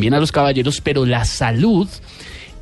también a los caballeros, pero la salud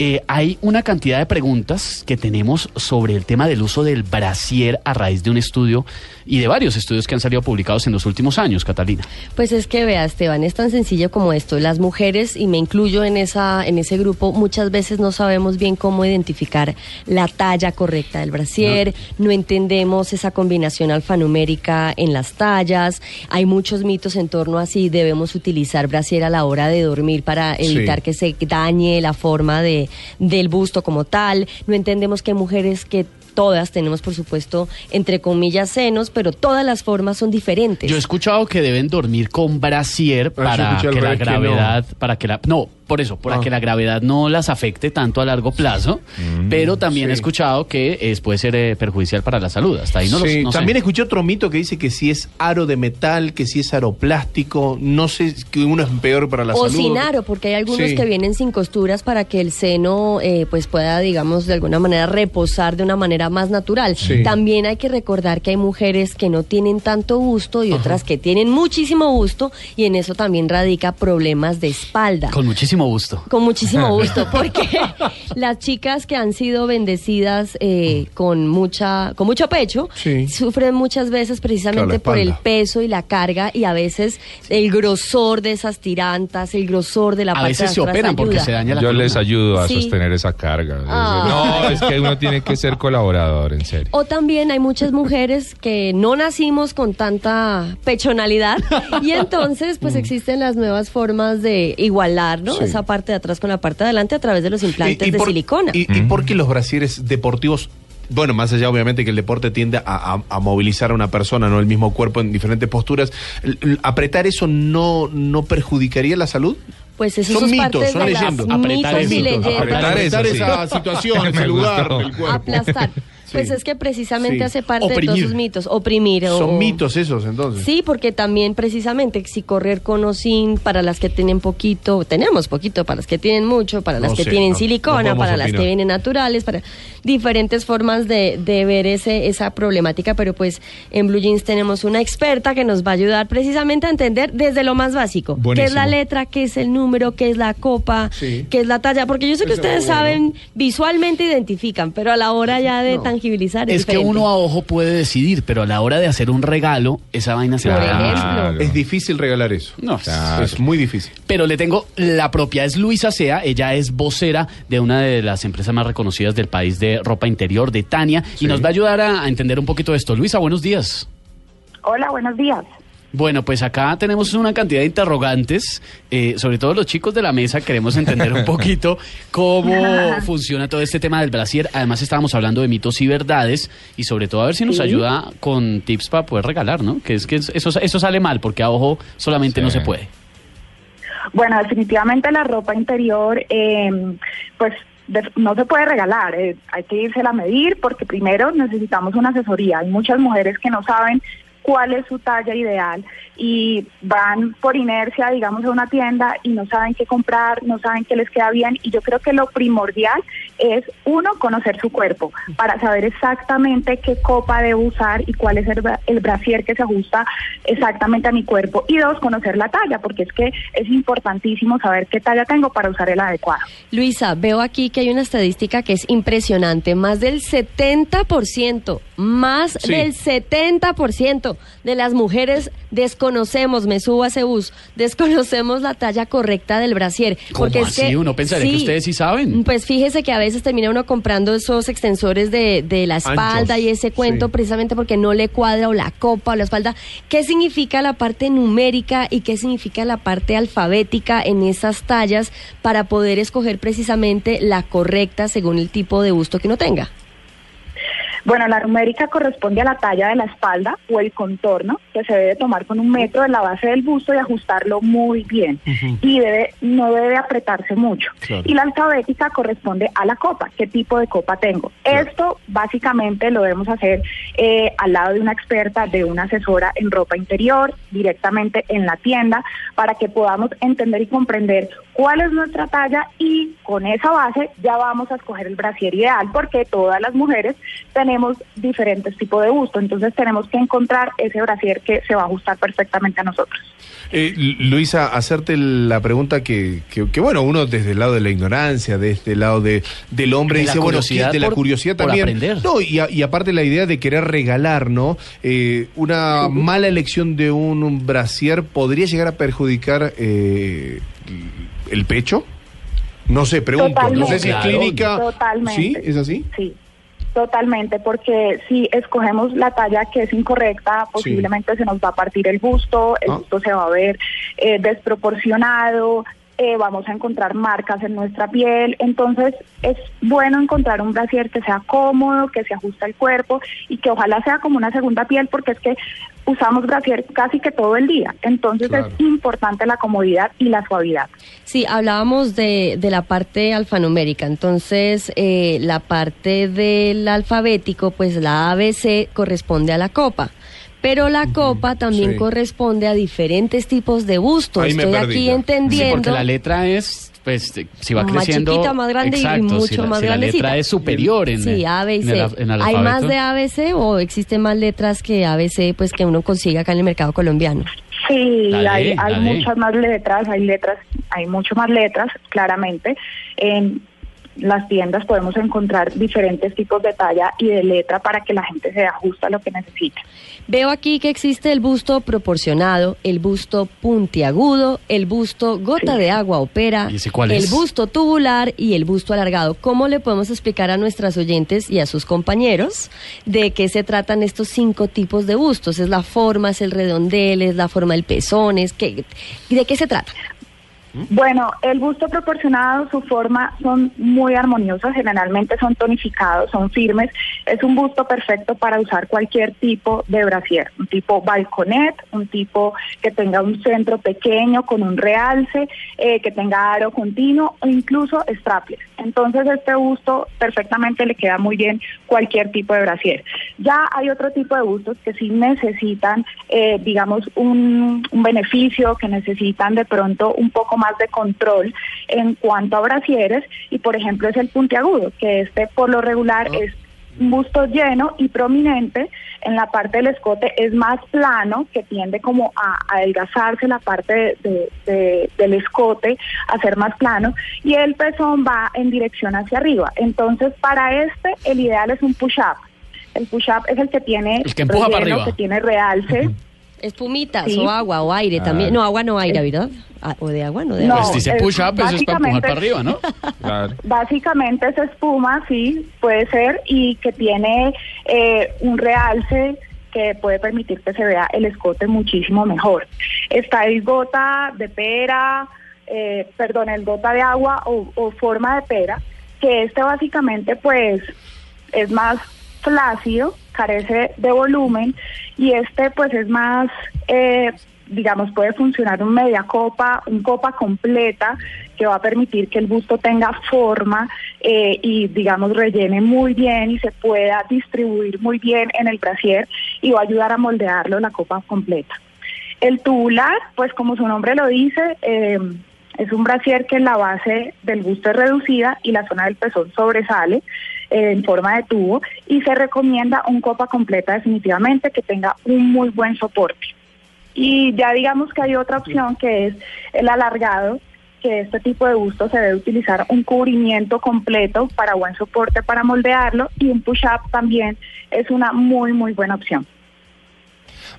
eh, hay una cantidad de preguntas que tenemos sobre el tema del uso del brasier a raíz de un estudio y de varios estudios que han salido publicados en los últimos años, Catalina. Pues es que vea, Esteban, es tan sencillo como esto. Las mujeres, y me incluyo en esa, en ese grupo, muchas veces no sabemos bien cómo identificar la talla correcta del brasier, no, entendemos esa combinación alfanumérica en las tallas. Hay muchos mitos en torno a si debemos utilizar brasier a la hora de dormir para evitar que se dañe la forma de del busto como tal. No entendemos que mujeres que todas tenemos, por supuesto, entre comillas, senos, pero todas las formas son diferentes. Yo he escuchado que deben dormir con brasier para que la gravedad, para que la... No, por eso, para ah. que la gravedad no las afecte tanto a largo plazo, mm, pero también he escuchado que es, puede ser eh, perjudicial para la salud. Hasta ahí no, lo, También escuché otro mito que dice que si es aro de metal, que si es aro plástico, no sé, que uno es peor para la salud. O sin aro, porque hay algunos que vienen sin costuras para que el seno eh, pues pueda, digamos, de alguna manera reposar de una manera más natural. También hay que recordar que hay mujeres que no tienen tanto gusto y otras que tienen muchísimo gusto y en eso también radica problemas de espalda. Con muchísimo gusto. Con muchísimo gusto, porque las chicas que han sido bendecidas eh, con mucha, con mucho pecho, sufren muchas veces precisamente por el peso y la carga y a veces el grosor de esas tirantas, el grosor de la a veces se operan porque se daña la Yo les ayudo a sostener esa carga. Ah. No, es que uno tiene que ser colaborador, en serio. O también hay muchas mujeres que no nacimos con tanta pechonalidad y entonces pues mm. existen las nuevas formas de igualar, ¿no? Esa parte de atrás con la parte de adelante a través de los implantes de silicona. ¿Y, por qué los brasieres deportivos bueno, más allá obviamente que el deporte tiende a, movilizar a una persona, no el mismo cuerpo en diferentes posturas, ¿apretar eso no, no perjudicaría la salud? Pues eso son mitos, son leyendas. Apretar, apretar, esa situación, ese lugar del cuerpo. Aplastar. Pues es que precisamente hace parte de todos esos mitos. Oprimir. Son mitos esos entonces. Sí, porque también precisamente si correr con o sin, para las que tienen poquito, tenemos poquito, para las que tienen mucho, para las que tienen silicona, para las que vienen naturales, para diferentes formas de, de, ver ese, esa problemática. Pero pues en Blue Jeans tenemos una experta que nos va a ayudar precisamente a entender desde lo más básico. ¿Qué es la letra? ¿Qué es el número? ¿Qué es la copa? ¿Qué es la talla? Porque yo sé que ustedes saben, visualmente identifican, pero a la hora ya de tan es, que uno a ojo puede decidir, pero a la hora de hacer un regalo, esa vaina se va a Es difícil regalar eso. No, es muy difícil. Pero le tengo, la propia es Luisa Sea, ella es vocera de una de las empresas más reconocidas del país de ropa interior, de Tania, y nos va a ayudar a, a entender un poquito esto. Luisa, buenos días. Hola, buenos días. Bueno, pues acá tenemos una cantidad de interrogantes, eh, sobre todo los chicos de la mesa queremos entender un poquito cómo funciona todo este tema del brasier. Además estábamos hablando de mitos y verdades y sobre todo a ver si nos ayuda con tips para poder regalar, ¿no? Que es que eso, eso sale mal porque a ojo solamente no se puede. Bueno, definitivamente la ropa interior, em, pues no se puede regalar, eh, hay que irse a medir porque primero necesitamos una asesoría. Hay muchas mujeres que no saben cuál es su talla ideal. Y van por inercia, digamos, a una tienda y no saben qué comprar, no saben qué les queda bien. Y yo creo que lo primordial es uno, conocer su cuerpo para saber exactamente qué copa debo usar y cuál es el, el brasier que se ajusta exactamente a mi cuerpo. Y dos, conocer la talla porque es que es importantísimo saber qué talla tengo para usar el adecuado. Luisa, veo aquí que hay una estadística que es impresionante, más del 70%, más del 70% de las mujeres desconocemos, me subo a ese bus, desconocemos la talla correcta del brasier. porque es que, uno pensaría que ustedes sí saben. Pues fíjese que a veces termina uno comprando esos extensores de, de la espalda y ese cuento precisamente porque no le cuadra o la copa o la espalda. ¿Qué significa la parte numérica y qué significa la parte alfabética en esas tallas para poder escoger precisamente la correcta según el tipo de busto que uno tenga? Bueno, la numérica corresponde a la talla de la espalda o el contorno que se debe tomar con un metro de la base del busto y ajustarlo muy bien. Y debe, no debe apretarse mucho. Y la alfabética corresponde a la copa, qué tipo de copa tengo. Esto básicamente lo debemos hacer eh, al lado de una experta, de una asesora en ropa interior, directamente en la tienda, para que podamos entender y comprender cuál es nuestra talla y con esa base ya vamos a escoger el brasier ideal porque todas las mujeres tenemos tenemos diferentes tipos de busto, entonces tenemos que encontrar ese brasier que se va a ajustar perfectamente a nosotros. Eh, Luisa, hacerte la pregunta que, que, que, bueno, uno desde el lado de la ignorancia, desde el lado de, del hombre, De dice, la bueno, curiosidad de la curiosidad por también. aprender. No, y, a- y aparte la idea de querer regalar, ¿no? Eh, una mala elección de un, un brasier podría llegar a perjudicar eh, el pecho. No sé, pregunto. No sé si es clínica. Totalmente. ¿Sí? ¿Es así? Sí, totalmente, porque si escogemos la talla que es incorrecta, posiblemente se nos va a partir el busto, el Ah. busto se va a ver eh, desproporcionado, eh, vamos a encontrar marcas en nuestra piel, entonces es bueno encontrar un brasier que sea cómodo, que se ajuste al cuerpo y que ojalá sea como una segunda piel, porque es que usamos brasier casi que todo el día, entonces Claro. es importante la comodidad y la suavidad. Sí, hablábamos de, de la parte alfanumérica, entonces eh, la parte del alfabético, pues la ABC corresponde a la copa. Pero la copa también sí. corresponde a diferentes tipos de bustos. Ahí me Estoy perdí aquí ya. Sí, entendiendo. porque la letra es, pues, eh, si va Más creciendo. chiquita, más grande y mucho si la, más si la grandecita. letra es superior en Sí, A, B y en C. el al- en el ¿Hay más de ABC o existen más letras que ABC pues que uno consigue acá en el mercado colombiano? Sí, Dale, hay, hay dale. muchas más letras, hay letras, hay mucho más letras, claramente. En las tiendas podemos encontrar diferentes tipos de talla y de letra para que la gente se ajuste a lo que necesita. Veo aquí que existe el busto proporcionado, el busto puntiagudo, el busto gota Sí. de agua o pera, ¿Y ese cuál el es? busto tubular y el busto alargado. ¿Cómo le podemos explicar a nuestras oyentes y a sus compañeros de qué se tratan estos cinco tipos de bustos? ¿Es la forma, es el redondel, es la forma del pezón? Es que, ¿De qué se trata? Bueno, el busto proporcionado, su forma son muy armoniosas, generalmente son tonificados, son firmes. Es un busto perfecto para usar cualquier tipo de brasier, un tipo balconet, un tipo que tenga un centro pequeño con un realce, eh, que tenga aro continuo o incluso strapless. Entonces este busto perfectamente le queda muy bien cualquier tipo de brasier. Ya hay otro tipo de bustos que sí necesitan, eh, digamos, un, un beneficio, que necesitan de pronto un poco más de control en cuanto a brasieres y por ejemplo es el puntiagudo, que este por lo regular es un busto lleno y prominente, en la parte del escote es más plano, que tiende como a, a adelgazarse la parte de- de- de- del escote, a ser más plano, y el pezón va en dirección hacia arriba. Entonces, para este, el ideal es un push-up. El push-up es el que tiene El que empuja para arriba. que tiene realce. Espumitas Sí. o agua o aire Ah. también. No, agua no aire, ¿verdad? Ah, o de agua, no de No, agua. Pues dice es push up, eso es para empujar básicamente- para arriba, ¿no? Claro. Básicamente es espuma, sí, puede ser, y que tiene eh, un realce que puede permitir que se vea el escote muchísimo mejor. Está el gota de pera, eh, perdón, el gota de agua o, o forma de pera, que este básicamente pues es más flácido, carece de volumen y este pues es más, eh, digamos, puede funcionar un media copa, un copa completa que va a permitir que el busto tenga forma eh, y digamos rellene muy bien y se pueda distribuir muy bien en el brasier y va a ayudar a moldearlo la copa completa. El tubular, pues como su nombre lo dice, eh, es un brasier que la base del busto es reducida y la zona del pezón sobresale en forma de tubo y se recomienda un copa completa definitivamente que tenga un muy buen soporte. Y ya digamos que hay otra opción que es el alargado, que este tipo de busto se debe utilizar un cubrimiento completo para buen soporte para moldearlo y un push-up también es una muy muy buena opción.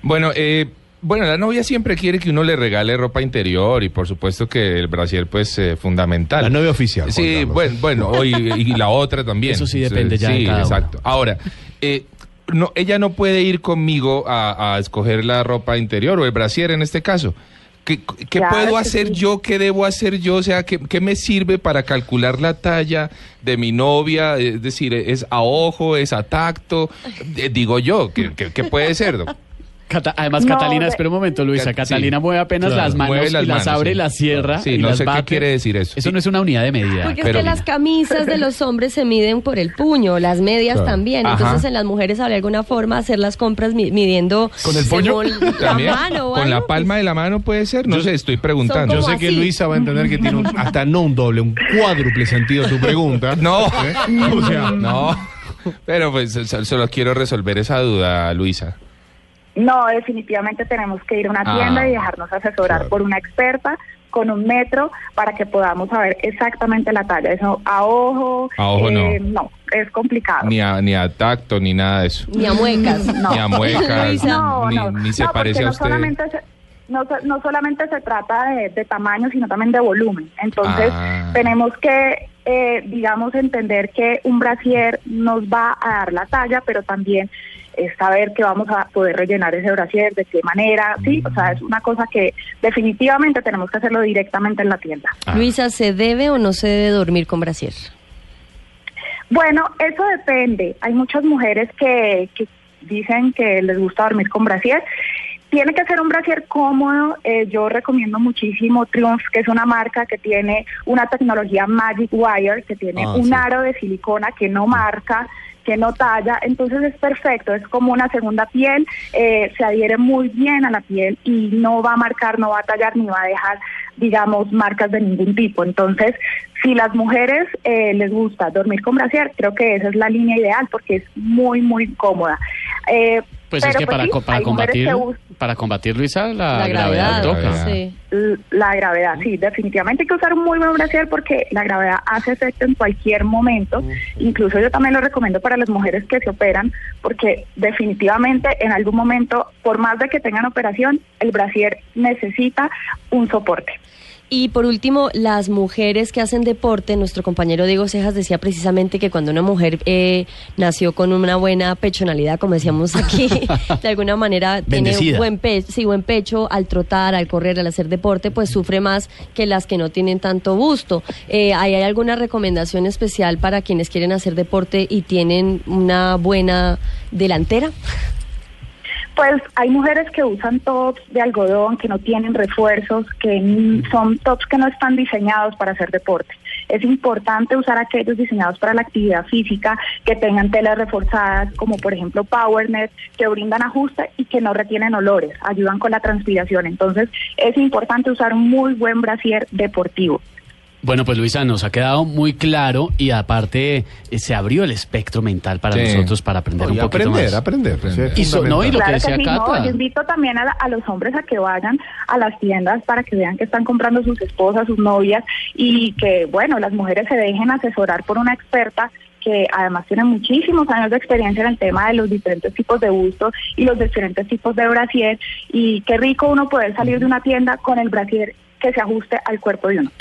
Bueno, eh, bueno, la novia siempre quiere que uno le regale ropa interior y por supuesto que el brasier pues eh, fundamental. La novia oficial. Sí, bueno, bueno, y, y la otra también. Eso sí depende ya de Sí, cada uno. exacto. Ahora, eh, no, ella no puede ir conmigo a, a escoger la ropa interior o el brasier en este caso. ¿Qué, qué Claro puedo hacer sí. yo? ¿Qué debo hacer yo? O sea, ¿qué, qué me sirve para calcular la talla de mi novia? Es decir, ¿es a ojo? ¿Es a tacto? Eh, digo yo, ¿qué, qué- qué puede ser? Cata- además, No, Catalina, de- espera un momento, Luisa. Sí. Catalina mueve apenas Claro, las manos mueve las y las manos, abre, sí. las cierra. Sí, y no las sé qué quiere decir eso. Eso no es una unidad de medida. Porque Pero- es que las camisas de los hombres se miden por el puño, las medias Claro. también. Ajá. Entonces, en las mujeres habría alguna forma hacer las compras mi- midiendo ¿Con el puño? según la mano o con la algo. palma de la mano puede ser, no Yo- sé, estoy preguntando. Yo sé que. Luisa va a entender que tiene un- hasta no un doble, un cuádruple sentido tu pregunta. No. ¿Eh? O sea, No. Pero pues so- solo quiero resolver esa duda, Luisa. No, definitivamente tenemos que ir a una Ah, tienda y dejarnos asesorar claro. por una experta con un metro para que podamos saber exactamente la talla. Eso a ojo, A ojo no. no, es complicado. Ni a, ni a tacto, ni nada de eso. Ni a muecas. No. Ni a muecas. No, ni, no, ni se no, parece a usted. Solamente se, no, no solamente se trata de, de tamaño, sino también de volumen. Entonces, Ah. tenemos que, eh, digamos, entender que un brasier nos va a dar la talla, pero también es saber que vamos a poder rellenar ese brasier, de qué manera, sí, o sea, es una cosa que definitivamente tenemos que hacerlo directamente en la tienda. Ah. Luisa, ¿se debe o no se debe dormir con brasier? Bueno, eso depende. Hay muchas mujeres que, que dicen que les gusta dormir con brasier. Tiene que ser un brasier cómodo. Eh, yo recomiendo muchísimo Triumph, que es una marca que tiene una tecnología Magic Wire, que tiene Ah, un sí. aro de silicona que no marca, no talla. Entonces es perfecto, es como una segunda piel, eh, se adhiere muy bien a la piel y no va a marcar, no va a tallar ni va a dejar, digamos, marcas de ningún tipo. Entonces, si las mujeres eh, les gusta dormir con brasier, creo que esa es la línea ideal porque es muy, muy cómoda. Eh, Pues es pero que para, sí, co- para combatir, que para combatir, Luisa, la, La gravedad. toca. Sí. la gravedad, sí, definitivamente hay que usar un muy buen brasier porque la gravedad hace efecto en cualquier momento. Incluso yo también lo recomiendo para las mujeres que se operan porque definitivamente en algún momento, por más de que tengan operación, el brasier necesita un soporte. Y por último, las mujeres que hacen deporte, nuestro compañero Diego Cejas decía precisamente que cuando una mujer eh, nació con una buena pechonalidad, como decíamos aquí, de alguna manera tiene un buen, pe sí, buen pecho al trotar, al correr, al hacer deporte, pues sufre más que las que no tienen tanto busto. Eh, ¿hay, ¿Hay alguna recomendación especial para quienes quieren hacer deporte y tienen una buena delantera? Pues hay mujeres que usan tops de algodón, que no tienen refuerzos, que son tops que no están diseñados para hacer deporte. Es importante usar aquellos diseñados para la actividad física, que tengan telas reforzadas, como por ejemplo PowerNet, que brindan ajuste y que no retienen olores, ayudan con la transpiración. Entonces es importante usar muy buen brasier deportivo. Bueno, pues Luisa, nos ha quedado muy claro y aparte eh, se abrió el espectro mental para Sí. nosotros para aprender No, un poquito aprender, más. aprender, Aprender. Y so- no, y lo fundamental. que decía sí, no, Cata. yo invito también a, la- a los hombres a que vayan a las tiendas para que vean que están comprando sus esposas, sus novias y que, bueno, las mujeres se dejen asesorar por una experta que además tiene muchísimos años de experiencia en el tema de los diferentes tipos de busto y los diferentes tipos de brasier y qué rico uno poder salir de una tienda con el brasier que se ajuste al cuerpo de uno.